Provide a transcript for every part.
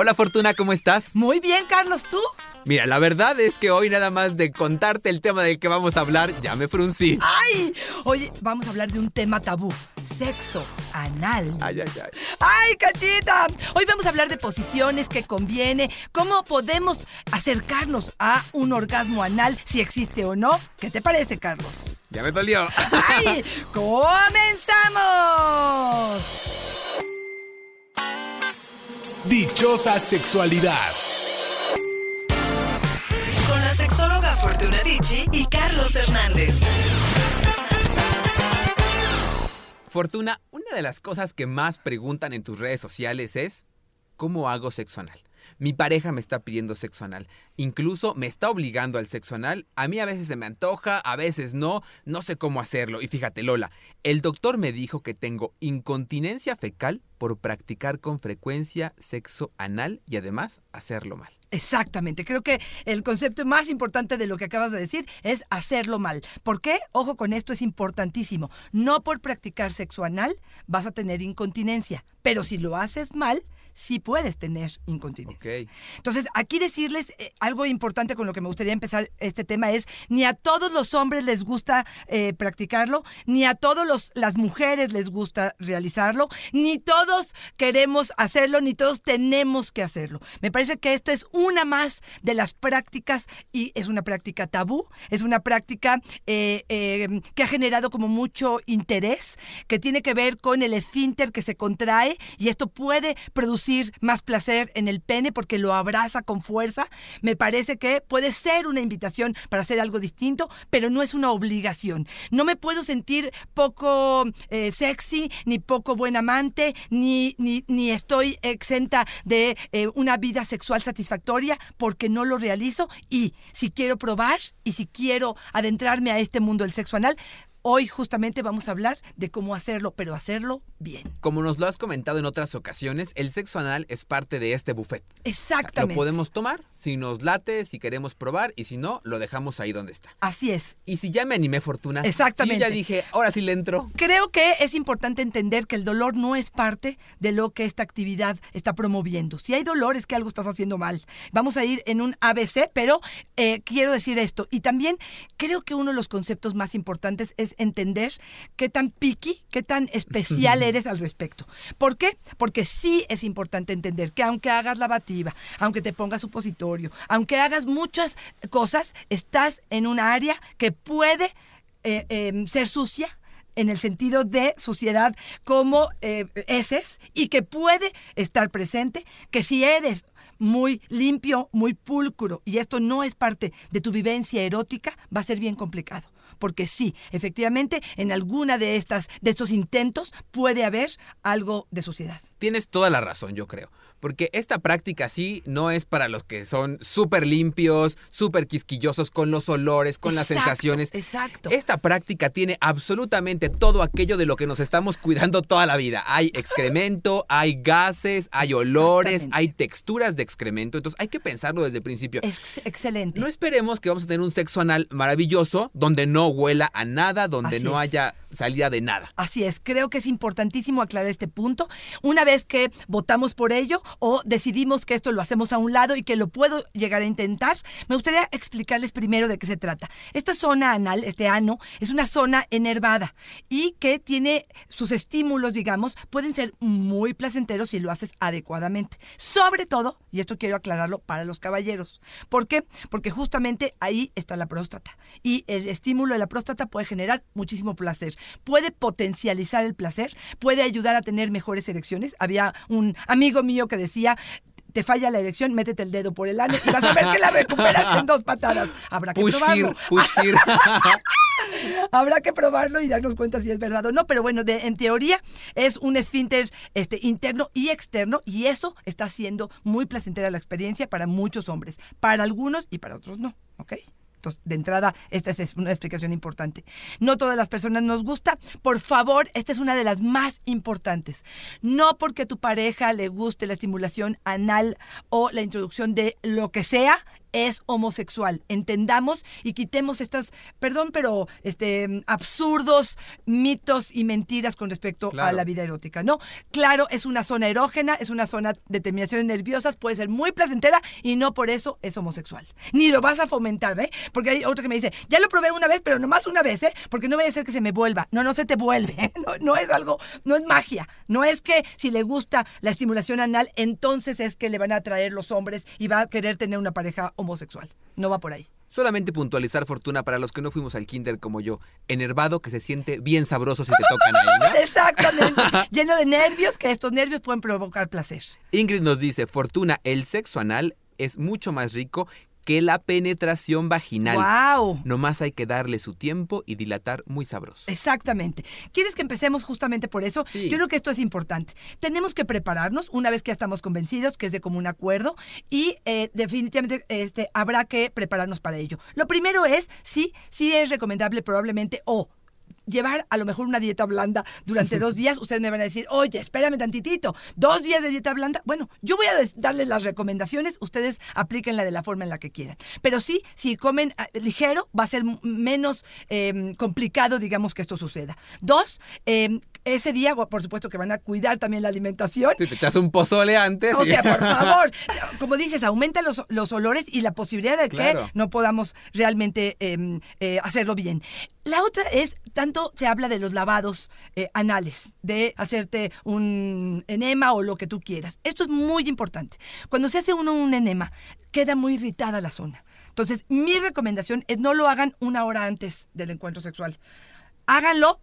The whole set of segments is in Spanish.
Hola Fortuna, ¿cómo estás? Muy bien, Carlos, ¿tú? Mira, la verdad es que hoy nada más de contarte el tema del que vamos a hablar, ya me fruncí. ¡Ay! Oye, vamos a hablar de un tema tabú. Sexo anal. Ay, ay, ay. ¡Ay, cachita! Hoy vamos a hablar de posiciones que conviene, cómo podemos acercarnos a un orgasmo anal, si existe o no. ¿Qué te parece, Carlos? Ya me dolió. ¡Ay! ¡Comenzamos! Dichosa sexualidad. Con la sexóloga Fortuna Dicci y Carlos Hernández. Fortuna, una de las cosas que más preguntan en tus redes sociales es ¿cómo hago sexo anal? Mi pareja me está pidiendo sexo anal. Incluso me está obligando al sexo anal. A mí a veces se me antoja, a veces no. No sé cómo hacerlo. Y fíjate, Lola, el doctor me dijo que tengo incontinencia fecal por practicar con frecuencia sexo anal y además hacerlo mal. Exactamente, creo que el concepto más importante de lo que acabas de decir es hacerlo mal. ¿Por qué? Ojo con esto, es importantísimo. No por practicar sexo anal vas a tener incontinencia, pero si lo haces mal, sí puedes tener incontinencia. Entonces, aquí decirles eh, algo importante con lo que me gustaría empezar este tema es, ni a todos los hombres les gusta eh, practicarlo, ni a todos los, las mujeres les gusta realizarlo, ni todos queremos hacerlo, ni todos tenemos que hacerlo. Me parece que esto es una más de las prácticas y es una práctica tabú, es una práctica eh, eh, que ha generado como mucho interés, que tiene que ver con el esfínter que se contrae y esto puede producir más placer en el pene porque lo abraza con fuerza. Me parece que puede ser una invitación para hacer algo distinto, pero no es una obligación. No me puedo sentir poco eh, sexy, ni poco buen amante, ni, ni, ni estoy exenta de eh, una vida sexual satisfactoria porque no lo realizo. Y si quiero probar y si quiero adentrarme a este mundo del sexo anal, Hoy justamente vamos a hablar de cómo hacerlo, pero hacerlo bien. Como nos lo has comentado en otras ocasiones, el sexo anal es parte de este buffet. Exactamente. Lo podemos tomar si nos late, si queremos probar y si no, lo dejamos ahí donde está. Así es. Y si ya me animé, Fortuna. Exactamente. Si ya dije, ahora sí le entro. Creo que es importante entender que el dolor no es parte de lo que esta actividad está promoviendo. Si hay dolor es que algo estás haciendo mal. Vamos a ir en un ABC, pero eh, quiero decir esto. Y también creo que uno de los conceptos más importantes es entender qué tan piqui, qué tan especial eres al respecto. ¿Por qué? Porque sí es importante entender que aunque hagas lavativa, aunque te pongas supositorio, aunque hagas muchas cosas, estás en un área que puede eh, eh, ser sucia en el sentido de suciedad como eh, heces y que puede estar presente, que si eres muy limpio, muy pulcro y esto no es parte de tu vivencia erótica, va a ser bien complicado. Porque sí, efectivamente, en alguna de estas de estos intentos puede haber algo de suciedad. Tienes toda la razón, yo creo. Porque esta práctica sí no es para los que son súper limpios, súper quisquillosos con los olores, con las sensaciones. Exacto. Esta práctica tiene absolutamente todo aquello de lo que nos estamos cuidando toda la vida. Hay excremento, hay gases, hay olores, hay texturas de excremento. Entonces hay que pensarlo desde el principio. Ex- excelente. No esperemos que vamos a tener un sexo anal maravilloso donde no huela a nada, donde Así no es. Salida de nada. Así es, creo que es importantísimo aclarar este punto. Una vez que votamos por ello o decidimos que esto lo hacemos a un lado y que lo puedo llegar a intentar, me gustaría explicarles primero de qué se trata. Esta zona anal, este ano, es una zona enervada y que tiene sus estímulos, digamos, pueden ser muy placenteros si lo haces adecuadamente. Sobre todo, y esto quiero aclararlo para los caballeros. ¿Por qué? Porque justamente ahí está la próstata y el estímulo de la próstata puede generar muchísimo placer, puede potencializar el placer, puede ayudar a tener mejores erecciones. Había un amigo mío que decía, te falla la erección, métete el dedo por el ano y vas a ver que la recuperas en dos patadas. Habrá que Push probarlo. push. Habrá que probarlo y darnos cuenta si es verdad o no, pero bueno, de- en teoría es un esfínter este, interno y externo y eso está siendo muy placentera la experiencia para muchos hombres, para algunos y para otros no, ¿ok? De entrada, esta es una explicación importante. No todas las personas nos gusta. Por favor, esta es una de las más importantes. No porque tu pareja le guste la estimulación anal o la introducción de lo que sea, es homosexual. Entendamos y quitemos estas, perdón, pero este absurdos mitos y mentiras con respecto a la vida erótica, ¿no? Claro, es una zona erógena, es una zona de terminaciones nerviosas, puede ser muy placentera y no por eso es homosexual. Ni lo vas a fomentar, ¿eh? Porque hay otro que me dice, ya lo probé una vez, pero nomás una vez, ¿eh? Porque no vaya a ser que se me vuelva. No, no se te vuelve, ¿eh? no, no es algo, no es magia. No es que si le gusta la estimulación anal, entonces es que le van a atraer los hombres y va a querer tener una pareja homosexual. No va por ahí. Solamente puntualizar fortuna para los que no fuimos al kinder como yo. Enervado que se siente bien sabroso si te tocan ahí, ¿no? Exactamente. Lleno de nervios, que estos nervios pueden provocar placer. Ingrid nos dice, Fortuna, el sexo anal es mucho más rico que la penetración vaginal. ¡Wow! Nomás hay que darle su tiempo y dilatar muy sabroso. Exactamente. ¿Quieres que empecemos justamente por eso? Sí. Yo creo que esto es importante. Tenemos que prepararnos una vez que ya estamos convencidos, que es de común acuerdo, y eh, definitivamente este, habrá que prepararnos para ello. Lo primero es, sí, sí es recomendable probablemente o llevar a lo mejor una dieta blanda durante dos días, ustedes me van a decir, oye, espérame tantitito, dos días de dieta blanda. Bueno, yo voy a darles las recomendaciones, ustedes aplíquenla de la forma en la que quieran. Pero sí, si comen ah, ligero, va a ser menos eh, complicado, digamos, que esto suceda. Dos, eh, ese día, por supuesto que van a cuidar también la alimentación. Si te echas un pozole antes. O y- sea, por favor, como dices, aumenta los, los olores y la posibilidad de que no podamos realmente eh, eh, hacerlo bien. La otra es, tanto se habla de los lavados eh, anales, de hacerte un enema o lo que tú quieras. Esto es muy importante. Cuando se hace uno un enema, queda muy irritada la zona. Entonces, mi recomendación es no lo hagan una hora antes del encuentro sexual. Háganlo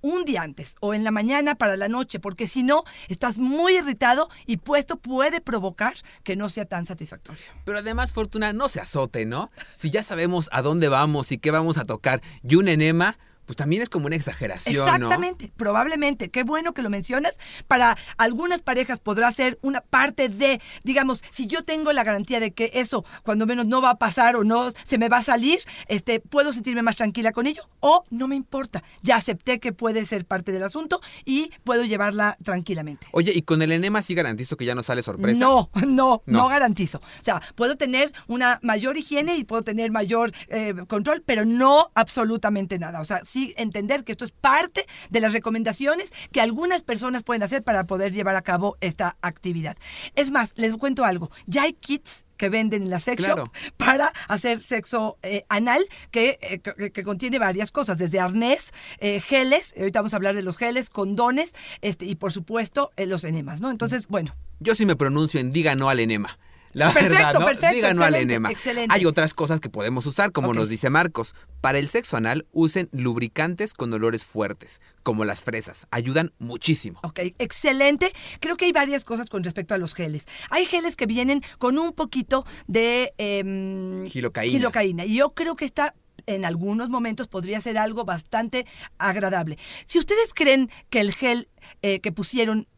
un día antes o en la mañana para la noche, porque si no, estás muy irritado y puesto puede provocar que no sea tan satisfactorio. Pero además, Fortuna, no se azote, ¿no? Si ya sabemos a dónde vamos y qué vamos a tocar y un enema, pues también es como una exageración, ¿no? Exactamente, probablemente. Qué bueno que lo mencionas. Para algunas parejas podrá ser una parte de, digamos, si yo tengo la garantía de que eso cuando menos no va a pasar o no se me va a salir, este, puedo sentirme más tranquila con ello o no me importa. Ya acepté que puede ser parte del asunto y puedo llevarla tranquilamente. Oye, y con el enema sí garantizo que ya no sale sorpresa. No, no, no, No. garantizo. O sea, puedo tener una mayor higiene y puedo tener mayor eh, control, pero no absolutamente nada. O sea, sí entender que esto es parte de las recomendaciones que algunas personas pueden hacer para poder llevar a cabo esta actividad. Es más, les cuento algo. Ya hay kits que venden en la sex shop para hacer sexo eh, anal que, eh, que- que contiene varias cosas, desde arnés, eh, geles, ahorita vamos a hablar de los geles, condones, este, y por supuesto eh, los enemas, ¿no? Entonces, bueno, Yo sí me pronuncio en diga no al enema. La Perfecto, verdad, ¿no? perfecto, Diga no al enema. excelente. Hay otras cosas que podemos usar, como nos dice Marcos. Para el sexo anal, usen lubricantes con olores fuertes, como las fresas. Ayudan muchísimo. Ok, excelente. Creo que hay varias cosas con respecto a los geles. Hay geles que vienen con un poquito de em, Gilocaína. gilocaína. Y yo creo que está en algunos momentos podría ser algo bastante agradable. Si ustedes creen que el gel eh, que pusieron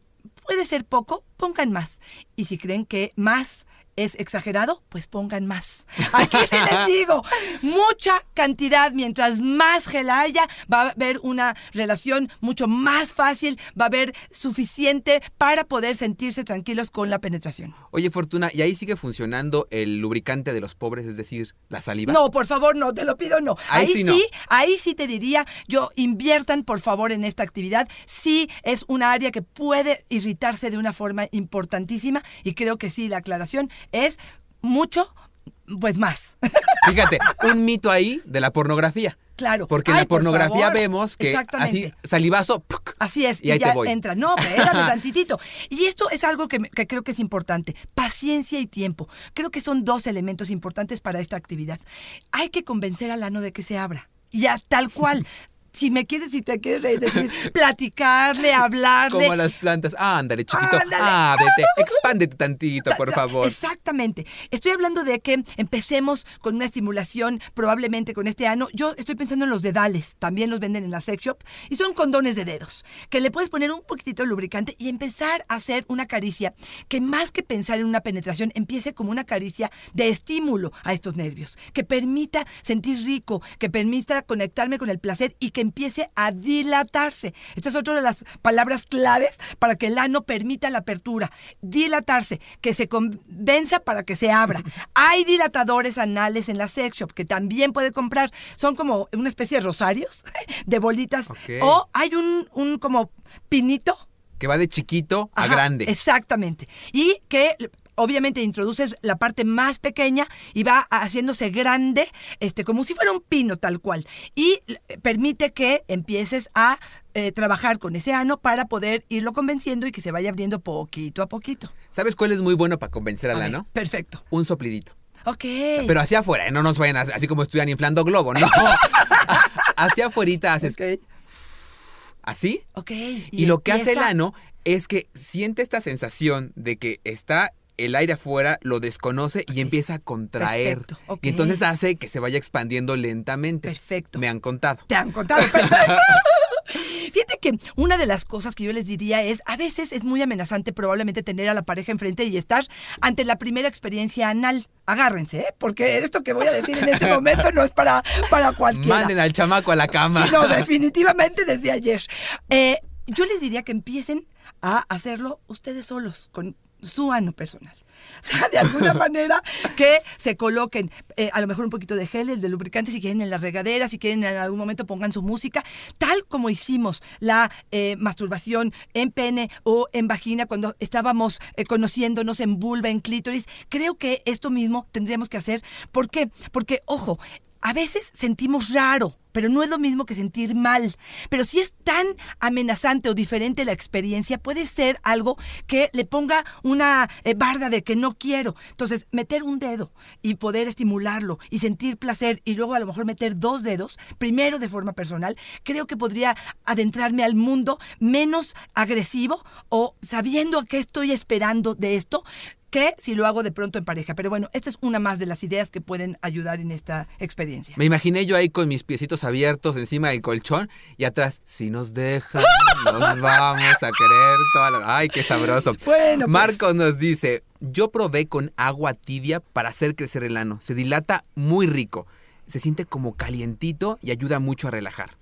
puede ser poco, pongan más. Y si creen que más es exagerado, pues pongan más. Aquí sí les digo, mucha cantidad, mientras más gel haya, va a haber una relación mucho más fácil, va a haber suficiente para poder sentirse tranquilos con la penetración. Oye, Fortuna, ¿y ahí sigue funcionando el lubricante de los pobres, es decir, la saliva? No, por favor, no, te lo pido, no. Ahí sí no. ahí sí te diría, yo inviertan por favor en esta actividad. Sí es una área que puede irritarse de una forma importantísima y creo que sí, la aclaración es mucho, pues más. Fíjate, un mito ahí de la pornografía. Claro. Porque en Ay, la por pornografía vemos que así, salivazo, ¡puc! Así es, Y ahí ya te voy. entra. No, espérame tantitito. Y esto es algo que creo que es importante. Paciencia y tiempo. Creo que son dos elementos importantes para esta actividad. Hay que convencer al ano de que se abra. Ya, tal cual. Si me quieres, si te quieres reír, decir, platicarle, hablarle. como las plantas. Ah, ándale, chiquito. Ándale. Ábrete, expándete tantito, por favor. Exactamente. Estoy hablando de que empecemos con una estimulación, probablemente con este ano. Yo estoy pensando en los dedales, también los venden en la sex shop, y son condones de dedos, que le puedes poner un poquitito de lubricante y empezar a hacer una caricia que más que pensar en una penetración, empiece como una caricia de estímulo a estos nervios, que permita sentir rico, que permita conectarme con el placer y que que empiece a dilatarse. Esta es otra de las palabras claves para que el ano permita la apertura. Dilatarse, que se convenza para que se abra. Hay dilatadores anales en la sex shop que también puede comprar. Son como una especie de rosarios de bolitas. O hay un, un como pinito Que va de chiquito a Ajá, grande. Exactamente. Y que obviamente introduces la parte más pequeña y va haciéndose grande, este, como si fuera un pino tal cual. Y permite que empieces a eh, trabajar con ese ano para poder irlo convenciendo y que se vaya abriendo poquito a poquito. ¿Sabes cuál es muy bueno para convencer al ano? Perfecto. Un soplidito. Ok. Pero hacia afuera, ¿eh? no nos vayan a- así como estuvieran inflando globo, ¿no? hacia afuera haces Ok. así. ok. Y, lo que hace el ano es que siente esta sensación de que está el aire afuera, lo desconoce y empieza a contraer. Y entonces hace que se vaya expandiendo lentamente. Perfecto. Me han contado. Te han contado. Perfecto. Fíjate que una de las cosas que yo les diría es, a veces es muy amenazante probablemente tener a la pareja enfrente y estar ante la primera experiencia anal. Agárrense, ¿eh? porque esto que voy a decir en este momento no es para, para cualquiera. Manden al chamaco a la cama. Sí, no, definitivamente desde ayer. Eh, yo les diría que empiecen a hacerlo ustedes solos, con su ano personal. O sea, de alguna manera que se coloquen eh, a lo mejor un poquito de gel, el de lubricante, si quieren en la regadera, si quieren en algún momento pongan su música, tal como hicimos la eh, masturbación en pene o en vagina cuando estábamos eh, conociéndonos en vulva, en clítoris. Creo que esto mismo tendríamos que hacer. ¿Por qué? Porque, ojo, a veces sentimos raro, pero no es lo mismo que sentir mal. Pero si es tan amenazante o diferente la experiencia, puede ser algo que le ponga una eh, barda de que no quiero. Entonces, meter un dedo y poder estimularlo y sentir placer y luego a lo mejor meter dos dedos, primero de forma personal, creo que podría adentrarme al mundo menos agresivo o sabiendo a qué estoy esperando de esto que si lo hago de pronto en pareja. Pero bueno, esta es una más de las ideas que pueden ayudar en esta experiencia. Me imaginé yo ahí con mis piecitos abiertos encima del colchón y atrás, si nos dejan, nos vamos a querer toda la... Ay, qué sabroso. Bueno, pues. Marcos nos dice, yo probé con agua tibia para hacer crecer el ano. Se dilata muy rico. Se siente como calientito y ayuda mucho a relajar.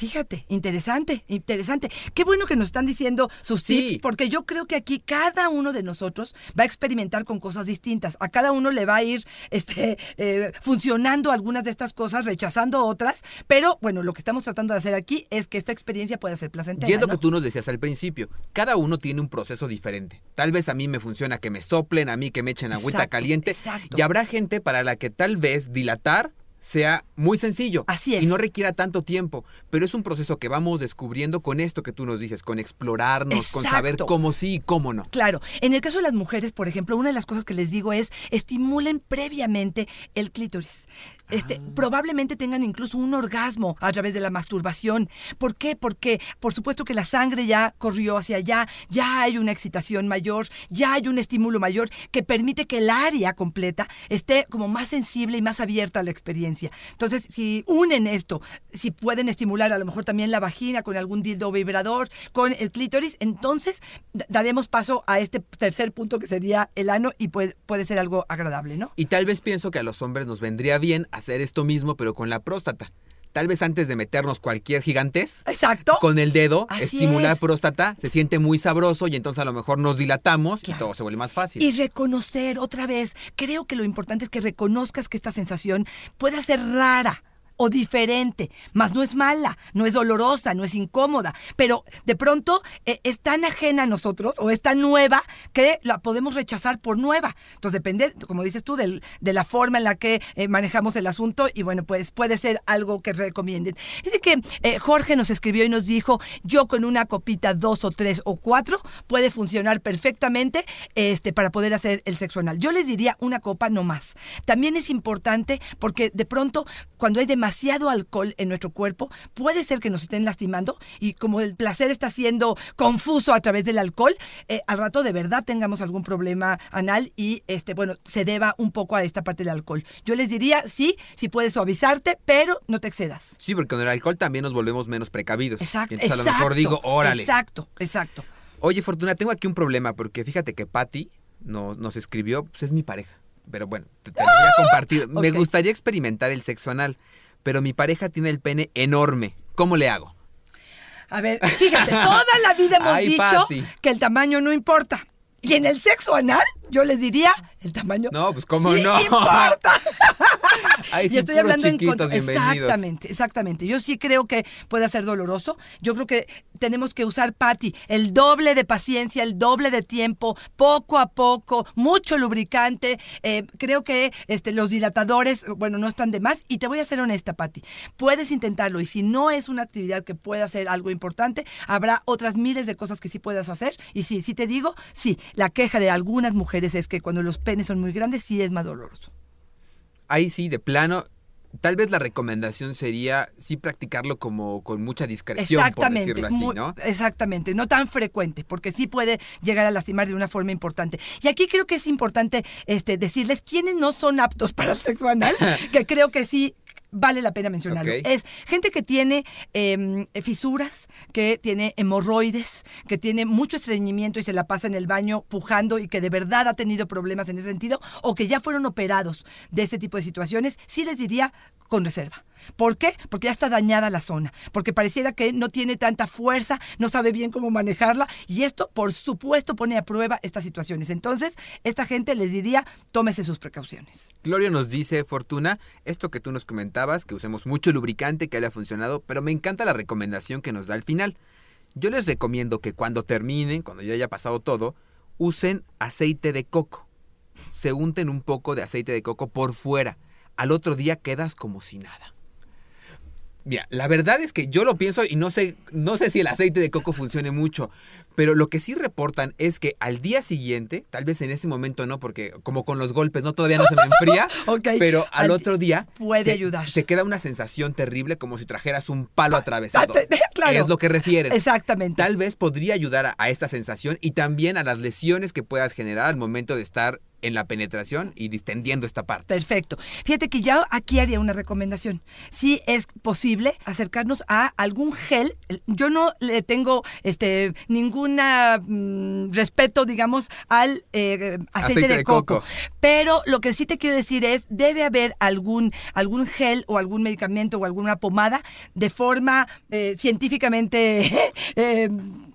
Fíjate, interesante, interesante. Qué bueno que nos están diciendo sus Sí. tips, porque yo creo que aquí cada uno de nosotros va a experimentar con cosas distintas. A cada uno le va a ir este, eh, funcionando algunas de estas cosas, rechazando otras, pero bueno, lo que estamos tratando de hacer aquí es que esta experiencia pueda ser placentera. Y es lo ¿no? que tú nos decías al principio. Cada uno tiene un proceso diferente. Tal vez a mí me funciona que me soplen, a mí que me echen agüita Exacto, caliente. exacto. Y habrá gente para la que tal vez dilatar sea muy sencillo. Así es. Y no requiera tanto tiempo. Pero es un proceso que vamos descubriendo con esto que tú nos dices, con explorarnos, con saber cómo sí y cómo no. Claro, en el caso de las mujeres, por ejemplo, una de las cosas que les digo es estimulen previamente el clítoris. Este, Probablemente tengan incluso un orgasmo a través de la masturbación. ¿Por qué? Porque por supuesto que la sangre ya corrió hacia allá, ya hay una excitación mayor, ya hay un estímulo mayor que permite que el área completa esté como más sensible y más abierta a la experiencia. Entonces, si unen esto, si pueden estimular a lo mejor también la vagina con algún dildo vibrador, con el clítoris, entonces da- daremos paso a este tercer punto que sería el ano y puede, puede ser algo agradable, ¿no? Y tal vez pienso que a los hombres nos vendría bien hacer esto mismo, pero con la próstata. Tal vez antes de meternos cualquier gigantes, Exacto. con el dedo, Así estimular es. próstata, se siente muy sabroso y entonces a lo mejor nos dilatamos y todo se vuelve más fácil. Y reconocer otra vez, creo que lo importante es que reconozcas que esta sensación puede ser rara o diferente, mas no es mala, no es dolorosa, no es incómoda, pero de pronto eh, es tan ajena a nosotros o es tan nueva que la podemos rechazar por nueva. Entonces depende, como dices tú, del- de la forma en la que eh, manejamos el asunto y bueno, pues puede ser algo que recomienden. Dice que eh, Jorge nos escribió y nos dijo, yo con una copita dos o tres o cuatro puede funcionar perfectamente este, para poder hacer el sexo anal. Yo les diría una copa no más. También es importante porque de pronto cuando hay demasiado alcohol en nuestro cuerpo, puede ser que nos estén lastimando y como el placer está siendo confuso a través del alcohol, eh, al rato de verdad tengamos algún problema anal y este, bueno, se deba un poco a esta parte del alcohol. Yo les diría, sí, sí puedes suavizarte, pero no te excedas. Sí, porque con el alcohol también nos volvemos menos precavidos. Exacto. Entonces a lo mejor exacto, digo, órale. Exacto, exacto. Oye, Fortuna, tengo aquí un problema porque fíjate que Patty nos, nos escribió, pues es mi pareja. Pero bueno, te, te voy a compartir. Me gustaría experimentar el sexo anal, pero mi pareja tiene el pene enorme. ¿Cómo le hago? A ver, fíjate, toda la vida hemos Ay, dicho Pati. que el tamaño no importa. Y en el sexo anal, yo les diría, el tamaño No, pues, ¿cómo sí no? importa. Ay, y estoy hablando en chiquitos, contra- bienvenidos. Exactamente, exactamente. Yo sí creo que puede ser doloroso. Yo creo que tenemos que usar, Patti, el doble de paciencia, el doble de tiempo, poco a poco, mucho lubricante. Eh, creo que este, los dilatadores, bueno, no están de más. Y te voy a ser honesta, Patti. Puedes intentarlo y si no es una actividad que pueda ser algo importante, habrá otras miles de cosas que sí puedas hacer. Y sí, sí te digo, sí, la queja de algunas mujeres es que cuando los penes son muy grandes, sí es más doloroso. Ahí sí, de plano, tal vez la recomendación sería sí practicarlo como con mucha discreción, por Exactamente, decirlo así, muy- ¿no? exactamente, no tan frecuente, porque sí puede llegar a lastimar de una forma importante. Y aquí creo que es importante este, decirles quiénes no son aptos para el sexo anal, que creo que sí vale la pena mencionarlo. Es gente que tiene em, fisuras, que tiene hemorroides, que tiene mucho estreñimiento y se la pasa en el baño pujando y que de verdad ha tenido problemas en ese sentido, o que ya fueron operados de este tipo de situaciones, sí les diría con reserva. ¿Por qué? Porque ya está dañada la zona, porque pareciera que no tiene tanta fuerza, no sabe bien cómo manejarla y esto, por supuesto, pone a prueba estas situaciones. Entonces, esta gente les diría, tómese sus precauciones. Gloria nos dice, Fortuna, esto que tú nos comentabas, que usemos mucho lubricante, que haya funcionado, pero me encanta la recomendación que nos da al final. Yo les recomiendo que cuando terminen, cuando ya haya pasado todo, usen aceite de coco. Se unten un poco de aceite de coco por fuera. Al otro día quedas como si nada. Mira, la verdad es que yo lo pienso y no sé, no sé si el aceite de coco funcione mucho, pero lo que sí reportan es que al día siguiente, tal vez en ese momento no, porque como con los golpes, no todavía no se me enfría, pero al Al- otro día puede se, ayudar. Se queda una sensación terrible como si trajeras un palo atravesado. Ah, te- claro. Es lo que refieren. Exactamente. Tal vez podría ayudar a, a esta sensación y también a las lesiones que puedas generar al momento de estar en la penetración y distendiendo esta parte. Perfecto. Fíjate que yo aquí haría una recomendación. Si es posible acercarnos a algún gel. Yo no le tengo este ninguna mm, respeto, digamos, al eh, aceite, de, coco. Pero lo que sí te quiero decir es, debe haber algún, algún gel o algún medicamento o alguna pomada de forma eh, científicamente eh,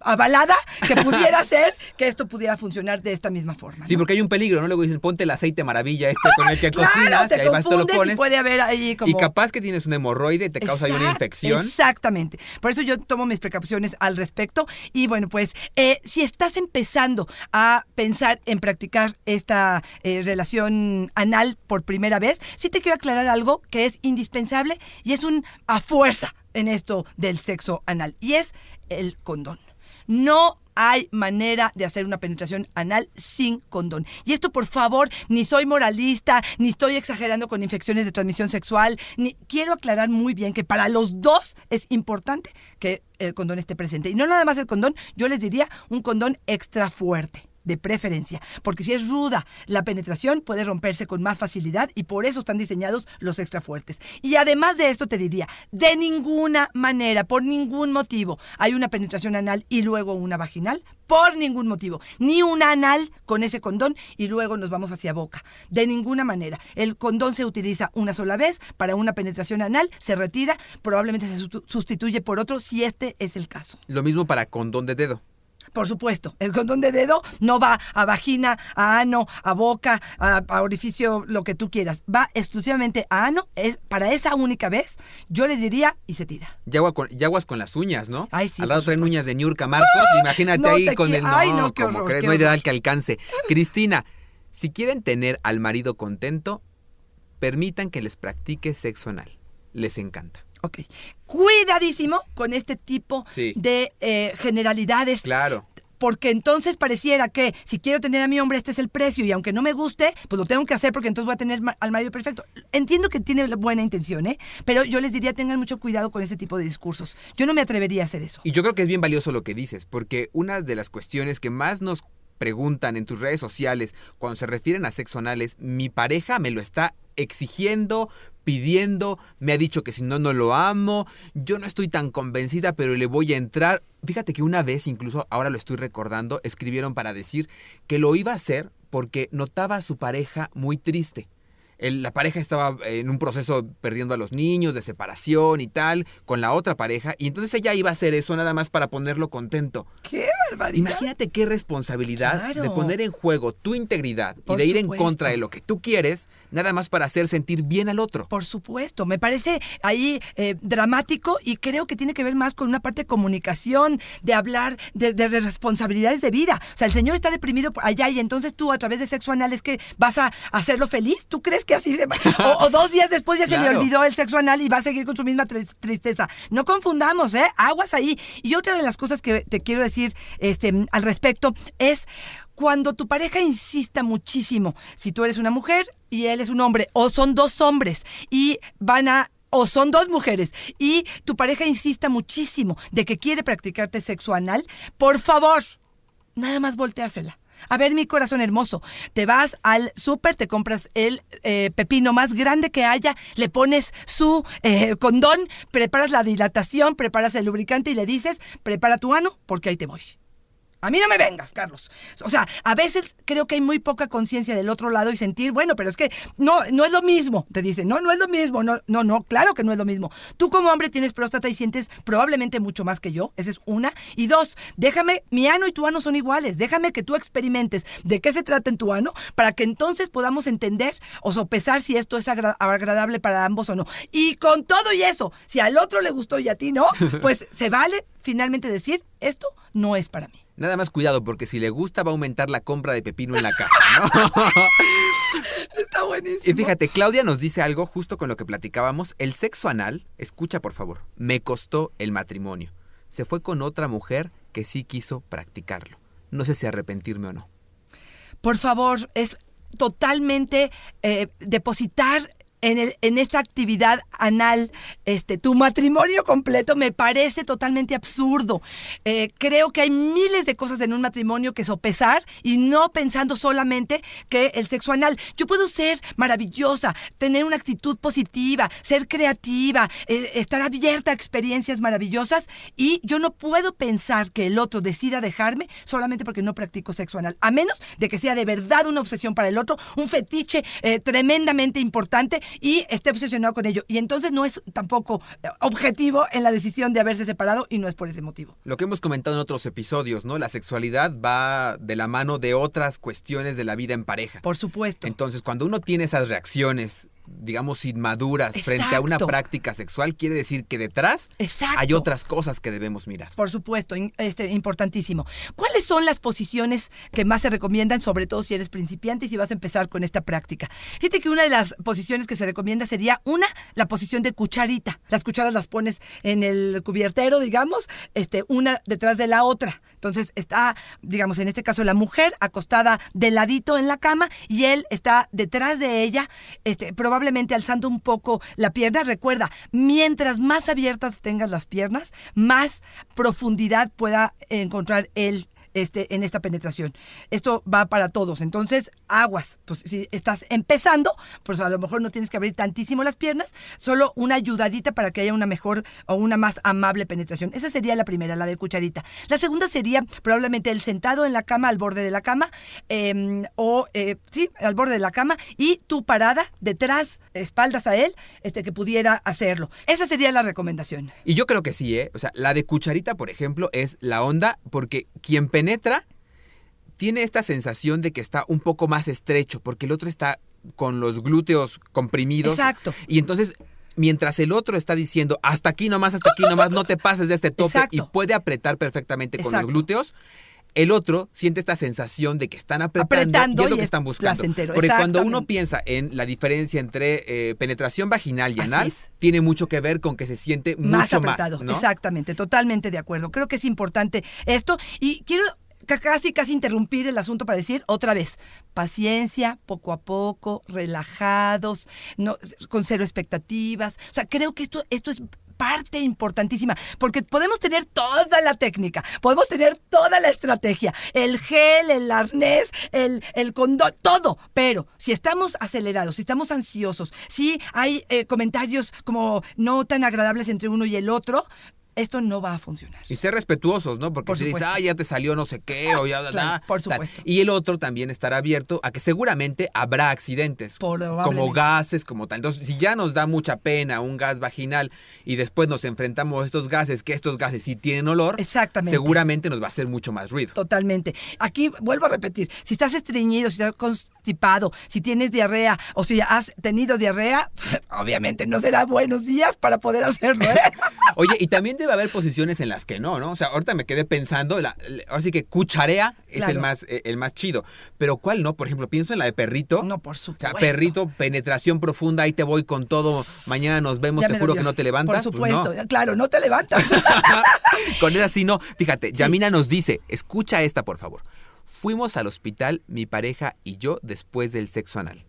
avalada que pudiera ser que esto pudiera funcionar de esta misma forma. Sí, ¿no? porque hay un peligro, ¿no? Luego dicen, ponte el aceite maravilla este con el que Claro, cocinas te y ahí vas, te lo confundes y pones. puede haber ahí como... Y capaz que tienes un hemorroide te causa ahí una infección. Exactamente. Por eso yo tomo mis precauciones al respecto. Y bueno, pues eh, si estás empezando a pensar en practicar esta eh, relación anal por primera vez, sí te quiero aclarar algo que es indispensable y es un a fuerza en esto del sexo anal. Y es el condón. No hay manera de hacer una penetración anal sin condón. Y esto, por favor, ni soy moralista, ni estoy exagerando con infecciones de transmisión sexual, ni quiero aclarar muy bien que para los dos es importante que el condón esté presente. Y no nada más el condón, yo les diría un condón extra fuerte de preferencia, porque si es ruda la penetración puede romperse con más facilidad y por eso están diseñados los extra fuertes. Y además de esto te diría, de ninguna manera, por ningún motivo, hay una penetración anal y luego una vaginal, por ningún motivo, ni una anal con ese condón y luego nos vamos hacia boca, de ninguna manera. El condón se utiliza una sola vez para una penetración anal, se retira, probablemente se sustituye por otro si este es el caso. Lo mismo para condón de dedo. Por supuesto, el condón de dedo no va a vagina, a ano, a boca, a, a orificio, lo que tú quieras. Va exclusivamente a ano. Es para esa única vez, yo les diría y se tira. Yagua con, yaguas con las uñas, ¿no? Ay, sí, Al lado traen uñas de Niurka Marcos. Imagínate No ahí con el. No, ay, no, qué como horror, crees, qué no hay de que alcance. Cristina, si quieren tener al marido contento, permitan que les practique sexo anal. Les encanta. Ok. Cuidadísimo con este tipo Sí. de eh, generalidades. Claro. Porque entonces pareciera que si quiero tener a mi hombre, este es el precio y aunque no me guste, pues lo tengo que hacer porque entonces voy a tener al marido perfecto. Entiendo que tiene buena intención, ¿eh? Pero yo les diría tengan mucho cuidado con ese tipo de discursos. Yo no me atrevería a hacer eso. Y yo creo que es bien valioso lo que dices, porque una de las cuestiones que más nos preguntan en tus redes sociales cuando se refieren a sexo anal es, mi pareja me lo está exigiendo, pidiendo, me ha dicho que si no, no lo amo, yo no estoy tan convencida, pero le voy a entrar. Fíjate que una vez, incluso ahora lo estoy recordando, escribieron para decir que lo iba a hacer porque notaba a su pareja muy triste. El- la pareja estaba en un proceso perdiendo a los niños, de separación y tal, con la otra pareja, y entonces ella iba a hacer eso nada más para ponerlo contento. ¡Qué barbaridad! Imagínate qué responsabilidad Claro. de poner en juego tu integridad Por y de ir supuesto. en contra de lo que tú quieres, nada más para hacer sentir bien al otro. Por supuesto, me parece ahí eh, dramático y creo que tiene que ver más con una parte de comunicación, de hablar de, de responsabilidades de vida. O sea, el señor está deprimido por allá y entonces tú a través de sexo anal es que vas a hacerlo feliz. ¿Tú crees que así se va? O, o dos días después ya se le olvidó el sexo anal y va a seguir con su misma tri- tristeza. No confundamos, ¿eh? Aguas ahí. Y otra de las cosas que te quiero decir este, al respecto es cuando tu pareja insista muchísimo, si tú eres una mujer y él es un hombre, o son dos hombres y van a o son dos mujeres y tu pareja insista muchísimo de que quiere practicarte sexo anal, por favor, nada más volteásela. A ver, mi corazón hermoso, te vas al súper, te compras el eh, pepino más grande que haya, le pones su eh, condón, preparas la dilatación, preparas el lubricante y le dices, prepara tu ano porque ahí te voy. A mí no me vengas, Carlos. O sea, a veces creo que hay muy poca conciencia del otro lado y sentir, bueno, pero es que no, no es lo mismo. Te dicen, no, no es lo mismo. No, no, no, claro que no es lo mismo. Tú como hombre tienes próstata y sientes probablemente mucho más que yo. Esa es una. Y dos, déjame, mi ano y tu ano son iguales. Déjame que tú experimentes de qué se trata en tu ano para que entonces podamos entender o sopesar si esto es agra- agradable para ambos o no. Y con todo y eso, si al otro le gustó y a ti no, pues se vale finalmente decir, esto no es para mí. Nada más cuidado, porque si le gusta va a aumentar la compra de pepino en la casa, ¿no? Está buenísimo. y fíjate, Claudia nos dice algo justo con lo que platicábamos. El sexo anal, escucha por favor, me costó el matrimonio. Se fue con otra mujer que sí quiso practicarlo. No sé si arrepentirme o no. Por favor, es totalmente eh, depositar en, el- en esta actividad anal este, tu matrimonio completo me parece totalmente absurdo. Eh, creo que hay miles de cosas en un matrimonio que sopesar y no pensando solamente que el sexo anal. Yo puedo ser maravillosa, tener una actitud positiva, ser creativa, eh, estar abierta a experiencias maravillosas y yo no puedo pensar que el otro decida dejarme solamente porque no practico sexo anal, a menos de que sea de verdad una obsesión para el otro, un fetiche eh, tremendamente importante y esté obsesionado con ello. Y entonces no es tampoco eh, objetivo en la decisión de haberse separado y no es por ese motivo. Lo que hemos comentado en otros episodios, ¿no? La sexualidad va de la mano de otras cuestiones de la vida en pareja. Por supuesto. Entonces, cuando uno tiene esas reacciones, digamos, inmaduras frente a una Exacto. práctica sexual, quiere decir que detrás Exacto. hay otras cosas que debemos mirar. Por supuesto, este, importantísimo. ¿Cuáles son las posiciones que más se recomiendan, sobre todo si eres principiante y si vas a empezar con esta práctica? Fíjate que una de las posiciones que se recomienda sería una, la posición de cucharita. Las cucharas las pones en el cubiertero, digamos, este, una detrás de la otra. Entonces está, digamos, en este caso la mujer acostada de ladito en la cama y él está detrás de ella, este, probablemente alzando un poco la pierna. Recuerda, mientras más abiertas tengas las piernas, más profundidad pueda encontrar él este, en esta penetración. Esto va para todos. Entonces, aguas. Pues si estás empezando, pues a lo mejor no tienes que abrir tantísimo las piernas, solo una ayudadita para que haya una mejor o una más amable penetración. Esa sería la primera, la de cucharita. La segunda sería probablemente el sentado en la cama, al borde de la cama, eh, o eh, sí, al borde de la cama, y tu parada detrás, espaldas a él, este, que pudiera hacerlo. Esa sería la recomendación. Y yo creo que sí, ¿eh? O sea, la de cucharita, por ejemplo, es la onda porque quien penetra tiene esta sensación de que está un poco más estrecho porque el otro está con los glúteos comprimidos. Exacto. Y entonces, mientras el otro está diciendo, hasta aquí nomás, hasta aquí nomás, no te pases de este tope Exacto. y puede apretar perfectamente con los glúteos, el otro siente esta sensación de que están apretando, Apretando y es lo y que es están buscando. placentero, Porque cuando uno piensa en la diferencia entre eh, penetración vaginal y anal, tiene mucho que ver con que se siente más mucho apretado. más. ¿no? Exactamente, totalmente de acuerdo. Creo que es importante esto y quiero ca- casi casi interrumpir el asunto para decir otra vez, paciencia, poco a poco, relajados, no con cero expectativas. O sea, creo que esto esto es parte importantísima, porque podemos tener toda la técnica, podemos tener toda la estrategia, el gel, el arnés, el, el condón, todo, pero si estamos acelerados, si estamos ansiosos, si hay eh, comentarios como no tan agradables entre uno y el otro, esto no va a funcionar. Y ser respetuosos, ¿no? Porque Por si dices, ah, ya te salió no sé qué, o ya, Claro, da, por tal. supuesto. Y el otro también estará abierto a que seguramente habrá accidentes. Como Probablemente. gases, como tal. Entonces, si ya nos da mucha pena un gas vaginal y después nos enfrentamos a estos gases, que estos gases sí tienen olor, Exactamente. seguramente nos va a hacer mucho más ruido. Totalmente. Aquí vuelvo a repetir, si estás estreñido, si estás constipado, si tienes diarrea o si has tenido diarrea, obviamente no será buenos días para poder hacerlo, ¿eh? Oye, y también debe haber posiciones en las que no, ¿no? O sea, ahorita me quedé pensando, la- la- ahora sí que cucharea es Claro. el más eh, el más chido, pero ¿cuál no? Por ejemplo, pienso en la de perrito. No, por O supuesto. sea, perrito, penetración profunda, ahí te voy con todo, mañana nos vemos, Ya te juro que no te levantas. Por Pues supuesto, no. claro, no te levantas. Con esa sí no. Fíjate, Yamina nos dice, escucha esta por favor. Fuimos al hospital mi pareja y yo después del sexo anal.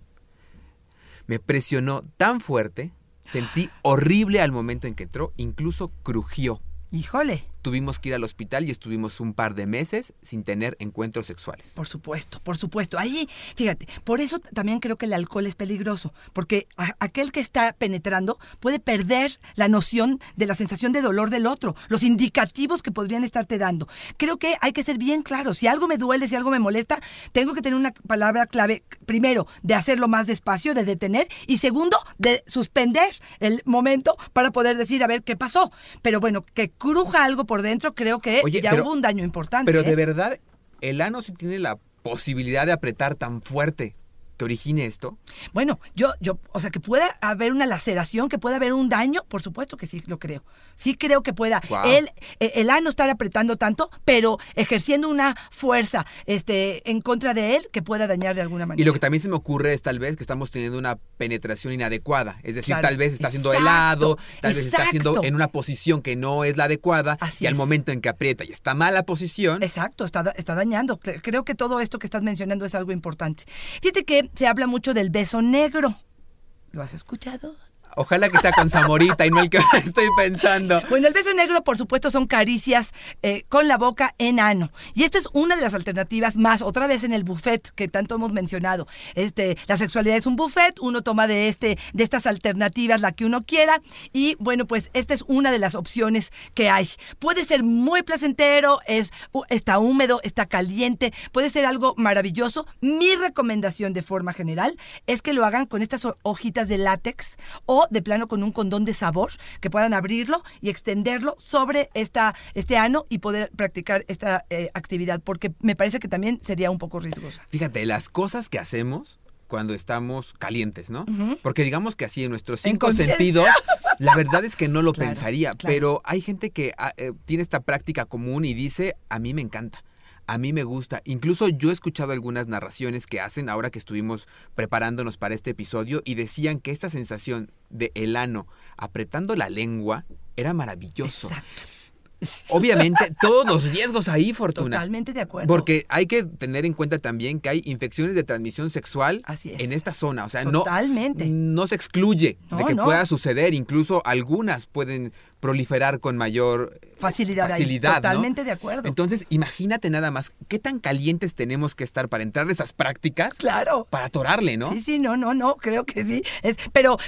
Me presionó tan fuerte, sentí horrible al momento en que entró, incluso crujió. Híjole, Tuvimos que ir al hospital y estuvimos un par de meses sin tener encuentros sexuales. por supuesto, por supuesto. Ahí, fíjate, por eso también creo que el alcohol es peligroso, porque aquel que está penetrando puede perder la noción de la sensación de dolor del otro, los indicativos que podrían estarte dando. Creo que hay que ser bien claro. Si algo me duele, si algo me molesta, tengo que tener una palabra clave, primero, de hacerlo más despacio, de detener, y segundo, de suspender el momento para poder decir, a ver, ¿qué pasó? Pero bueno, que cruja algo por dentro, creo que Oye, ya pero- hubo un daño importante. Pero ¿eh? de verdad, el ano sí tiene la posibilidad de apretar tan fuerte que origine esto. Bueno, yo, yo, o sea, que pueda haber una laceración, que pueda haber un daño, por supuesto que sí lo creo. Sí creo que pueda Guau. el, eh, el ano estar apretando tanto, pero ejerciendo una fuerza este, en contra de él que pueda dañar de alguna manera. Y lo que también se me ocurre es tal vez que estamos teniendo una penetración inadecuada. Es decir, Claro. tal vez está Exacto, helado, tal vez está exacto. en una posición que no es la adecuada. Así y al es. momento en que aprieta y está mala posición, Exacto, está, está dañando. Cre- Creo que todo esto que estás mencionando es algo importante. Fíjate que se habla mucho del beso negro. ¿Lo has escuchado? Ojalá que sea con Zamorita y no el que estoy pensando. Bueno, el beso negro, por supuesto, son caricias eh, con la boca en ano. Y esta es una de las alternativas más, otra vez en el buffet que tanto hemos mencionado. Este, la sexualidad es un buffet, uno toma de, este, de estas alternativas la que uno quiera. Y bueno, pues esta es una de las opciones que hay. Puede ser muy placentero, es, está húmedo, está caliente, puede ser algo maravilloso. Mi recomendación de forma general es que lo hagan con estas ho- hojitas de látex o de plano con un condón de sabor, que puedan abrirlo y extenderlo sobre esta, este ano y poder practicar esta eh, actividad, porque me parece que también sería un poco riesgosa. Fíjate, las cosas que hacemos cuando estamos calientes, ¿no? Porque digamos que así en nuestros cinco sentidos, la verdad es que no lo Claro, pensaría, claro. pero hay gente que ah, eh, tiene esta práctica común y dice, a mí me encanta. A mí me gusta. Incluso yo he escuchado algunas narraciones que hacen ahora que estuvimos preparándonos para este episodio y decían que esta sensación de el ano apretando la lengua era maravilloso. Obviamente, todos los riesgos ahí, Fortuna. Totalmente de acuerdo. Porque hay que tener en cuenta también que hay infecciones de transmisión sexual Así es. en esta zona. O sea, Totalmente. no, no se excluye de que no. pueda suceder. Incluso algunas pueden proliferar con mayor eh, Facilidad, ahí. facilidad. Totalmente de acuerdo. Entonces, imagínate nada más qué tan calientes tenemos que estar para entrar a esas prácticas claro. para atorarle, ¿no? Sí, sí, no, no, no, creo que sí. Es, pero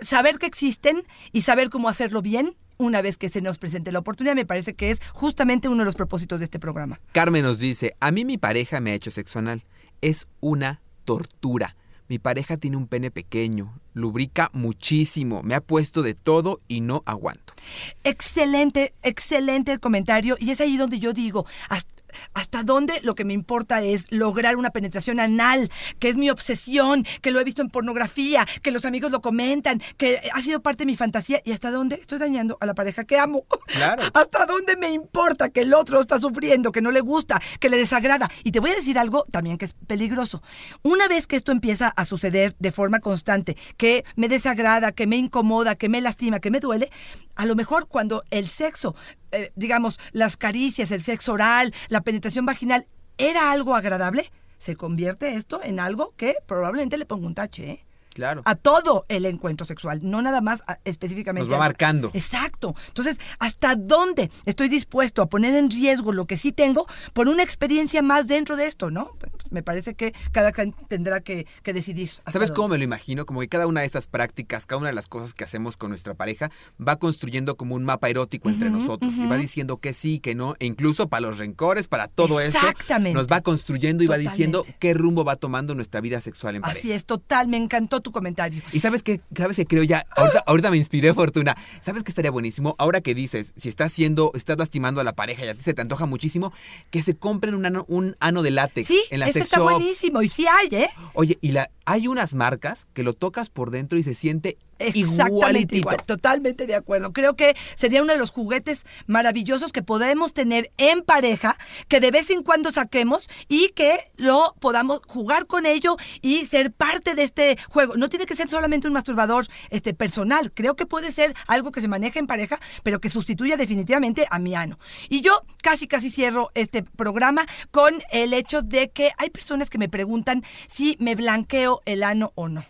saber que existen y saber cómo hacerlo bien una vez que se nos presente la oportunidad me parece que es justamente uno de los propósitos de este programa. Carmen nos dice, a mí mi pareja me ha hecho sexo anal. Es una tortura. Mi pareja tiene un pene pequeño, lubrica muchísimo, me ha puesto de todo y no aguanto. Excelente, excelente el comentario. Y es ahí donde yo digo, hasta, dónde lo que me importa es lograr una penetración anal, que es mi obsesión, que lo he visto en pornografía, que los amigos lo comentan, que ha sido parte de mi fantasía. Y hasta dónde estoy dañando a la pareja que amo. Claro. Hasta dónde me importa que el otro está sufriendo, que no le gusta, que le desagrada. Y te voy a decir algo también que es peligroso. Una vez que esto empieza a suceder de forma constante, que me desagrada, que me incomoda, que me lastima, que me duele, a lo mejor cuando el sexo, eh, digamos, las caricias, el sexo oral, la penetración vaginal, era algo agradable, se convierte esto en algo que probablemente le ponga un tache, ¿eh? Claro. a todo el encuentro sexual, no nada más a- específicamente. Nos va a- marcando. Exacto. Entonces, ¿hasta dónde estoy dispuesto a poner en riesgo lo que sí tengo por una experiencia más dentro de esto, no? Pues, Me parece que cada quien tendrá que, que decidir. ¿Sabes cómo me lo imagino? Como que cada una de esas prácticas, cada una de las cosas que hacemos con nuestra pareja va construyendo como un mapa erótico entre nosotros y va diciendo que sí, que no, e incluso para los rencores, para todo Exactamente. eso, nos va construyendo y va diciendo qué rumbo va tomando nuestra vida sexual en pareja. Así es, total, me encantó tu comentario. Y sabes que, sabes que creo ya, ahorita, ahorita me inspiré, Fortuna. ¿Sabes qué estaría buenísimo? Ahora que dices, si estás haciendo, estás lastimando a la pareja y a ti se te antoja muchísimo, que se compren un ano, un ano de látex Sí, en la eso sex está shop. buenísimo. Y sí hay, ¿eh? Oye, y la, hay unas marcas que lo tocas por dentro y se siente Exactamente igual, totalmente de acuerdo. Creo que sería uno de los juguetes maravillosos que podemos tener en pareja, que de vez en cuando saquemos y que lo podamos jugar con ello y ser parte de este juego. No tiene que ser solamente un masturbador este, personal, creo que puede ser algo que se maneja en pareja, pero que sustituya definitivamente a mi ano. Y yo casi, casi cierro este programa con el hecho de que hay personas que me preguntan si me blanqueo el ano o no.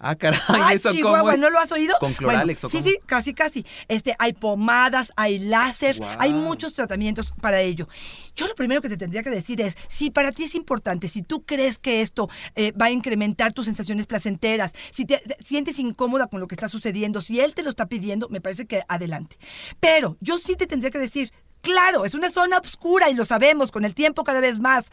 Ah, caray, Ay, ¿eso cómo Chihuahua, es? ¿no lo has oído? ¿Con Cloralex Bueno, o Sí, cómo? sí, casi, casi. Este, hay pomadas, hay láser, hay muchos tratamientos para ello. Yo lo primero que te tendría que decir es, si para ti es importante, si tú crees que esto eh, va a incrementar tus sensaciones placenteras, si te, te sientes incómoda con lo que está sucediendo, si él te lo está pidiendo, me parece que adelante. Pero yo sí te tendría que decir, Claro, es una zona oscura y lo sabemos con el tiempo cada vez más.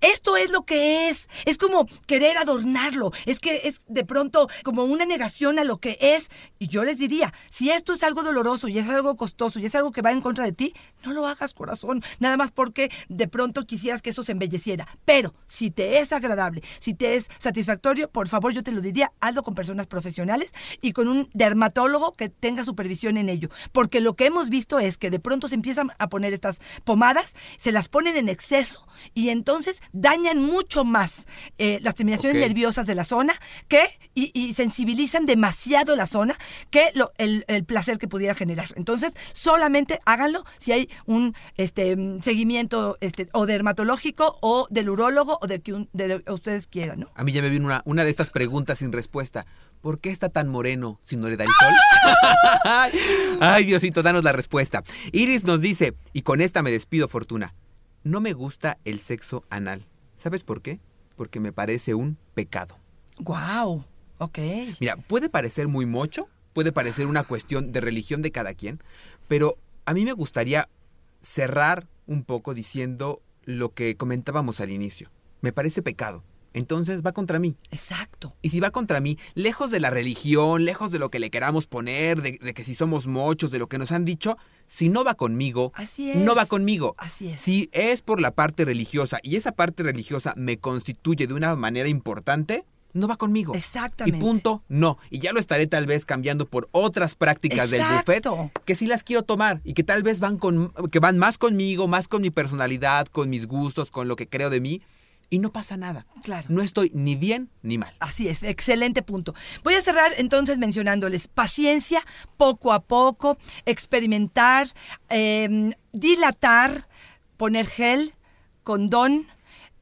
Esto es lo que es. Es como querer adornarlo. Es que es de pronto como una negación a lo que es. Y yo les diría, si esto es algo doloroso y es algo costoso y es algo que va en contra de ti, no lo hagas corazón. Nada más porque de pronto quisieras que eso se embelleciera. Pero si te es agradable, si te es satisfactorio, por favor yo te lo diría, hazlo con personas profesionales y con un dermatólogo que tenga supervisión en ello. Porque lo que hemos visto es que de pronto se empiezan a poner estas pomadas, se las ponen en exceso y entonces dañan mucho más eh, las terminaciones nerviosas de la zona que y, y sensibilizan demasiado la zona que lo- el, el placer que pudiera generar. Entonces, solamente háganlo si hay un este seguimiento este, o dermatológico o del urólogo o de que un- de ustedes quieran, ¿no? A mí ya me vino una, una de estas preguntas sin respuesta. ¿Por qué está tan moreno si no le da el sol? Ay, Diosito, danos la respuesta. Iris nos dice, y con esta me despido, Fortuna. No me gusta el sexo anal. ¿Sabes por qué? Porque me parece un pecado. Wow. Ok. Mira, puede parecer muy mocho, puede parecer una cuestión de religión de cada quien, pero a mí me gustaría cerrar un poco diciendo lo que comentábamos al inicio. Me parece pecado. Entonces va contra mí. Exacto. Y si va contra mí, lejos de la religión, lejos de lo que le queramos poner, de, de que si somos mochos, de lo que nos han dicho, si no va conmigo, Así es. no va conmigo. Así es. Si es por la parte religiosa y esa parte religiosa me constituye de una manera importante, no va conmigo. Exactamente. Y punto, no. Y ya lo estaré tal vez cambiando por otras prácticas del buffet que sí las quiero tomar y que tal vez van con que van más conmigo, más con mi personalidad, con mis gustos, con lo que creo de mí y no pasa nada. Claro. No estoy ni bien ni mal. Así es, excelente punto. Voy a cerrar entonces mencionándoles paciencia, poco a poco, experimentar, eh, dilatar, poner gel, condón.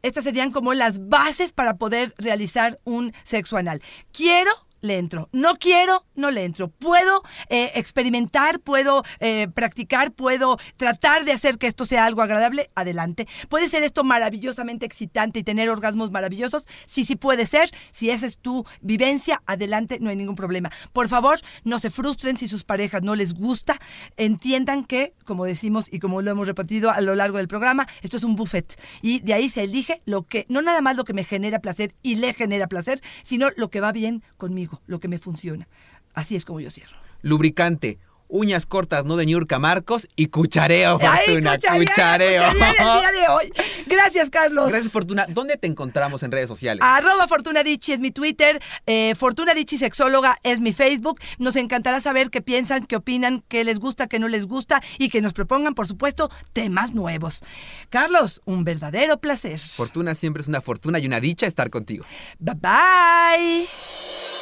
Estas serían como las bases para poder realizar un sexo anal. Quiero, le entro. No quiero, no le entro. Puedo eh, experimentar, puedo eh, practicar, puedo tratar de hacer que esto sea algo agradable. Adelante. ¿Puede ser esto maravillosamente excitante y tener orgasmos maravillosos? Sí, sí puede ser. Si esa es tu vivencia, adelante, no hay ningún problema. Por favor, no se frustren si sus parejas no les gusta. Entiendan que, como decimos y como lo hemos repetido a lo largo del programa, esto es un buffet. Y de ahí se elige lo que, no nada más lo que me genera placer y le genera placer, sino lo que va bien conmigo, lo que me funciona. Así es como yo cierro. Lubricante, uñas cortas, no de Niurka Marcos y cuchareo, ¡Ay, Fortuna, cuchareo, cuchareo. cuchareo el día de hoy! Gracias, Carlos. Gracias, Fortuna. ¿Dónde te encontramos en redes sociales? Arroba Fortuna Dichi es mi Twitter, eh, Fortuna Dichi Sexóloga es mi Facebook. Nos encantará saber qué piensan, qué opinan, qué les gusta, qué no les gusta y que nos propongan, por supuesto, temas nuevos. Carlos, un verdadero placer. Fortuna siempre es una fortuna y una dicha estar contigo. Bye bye.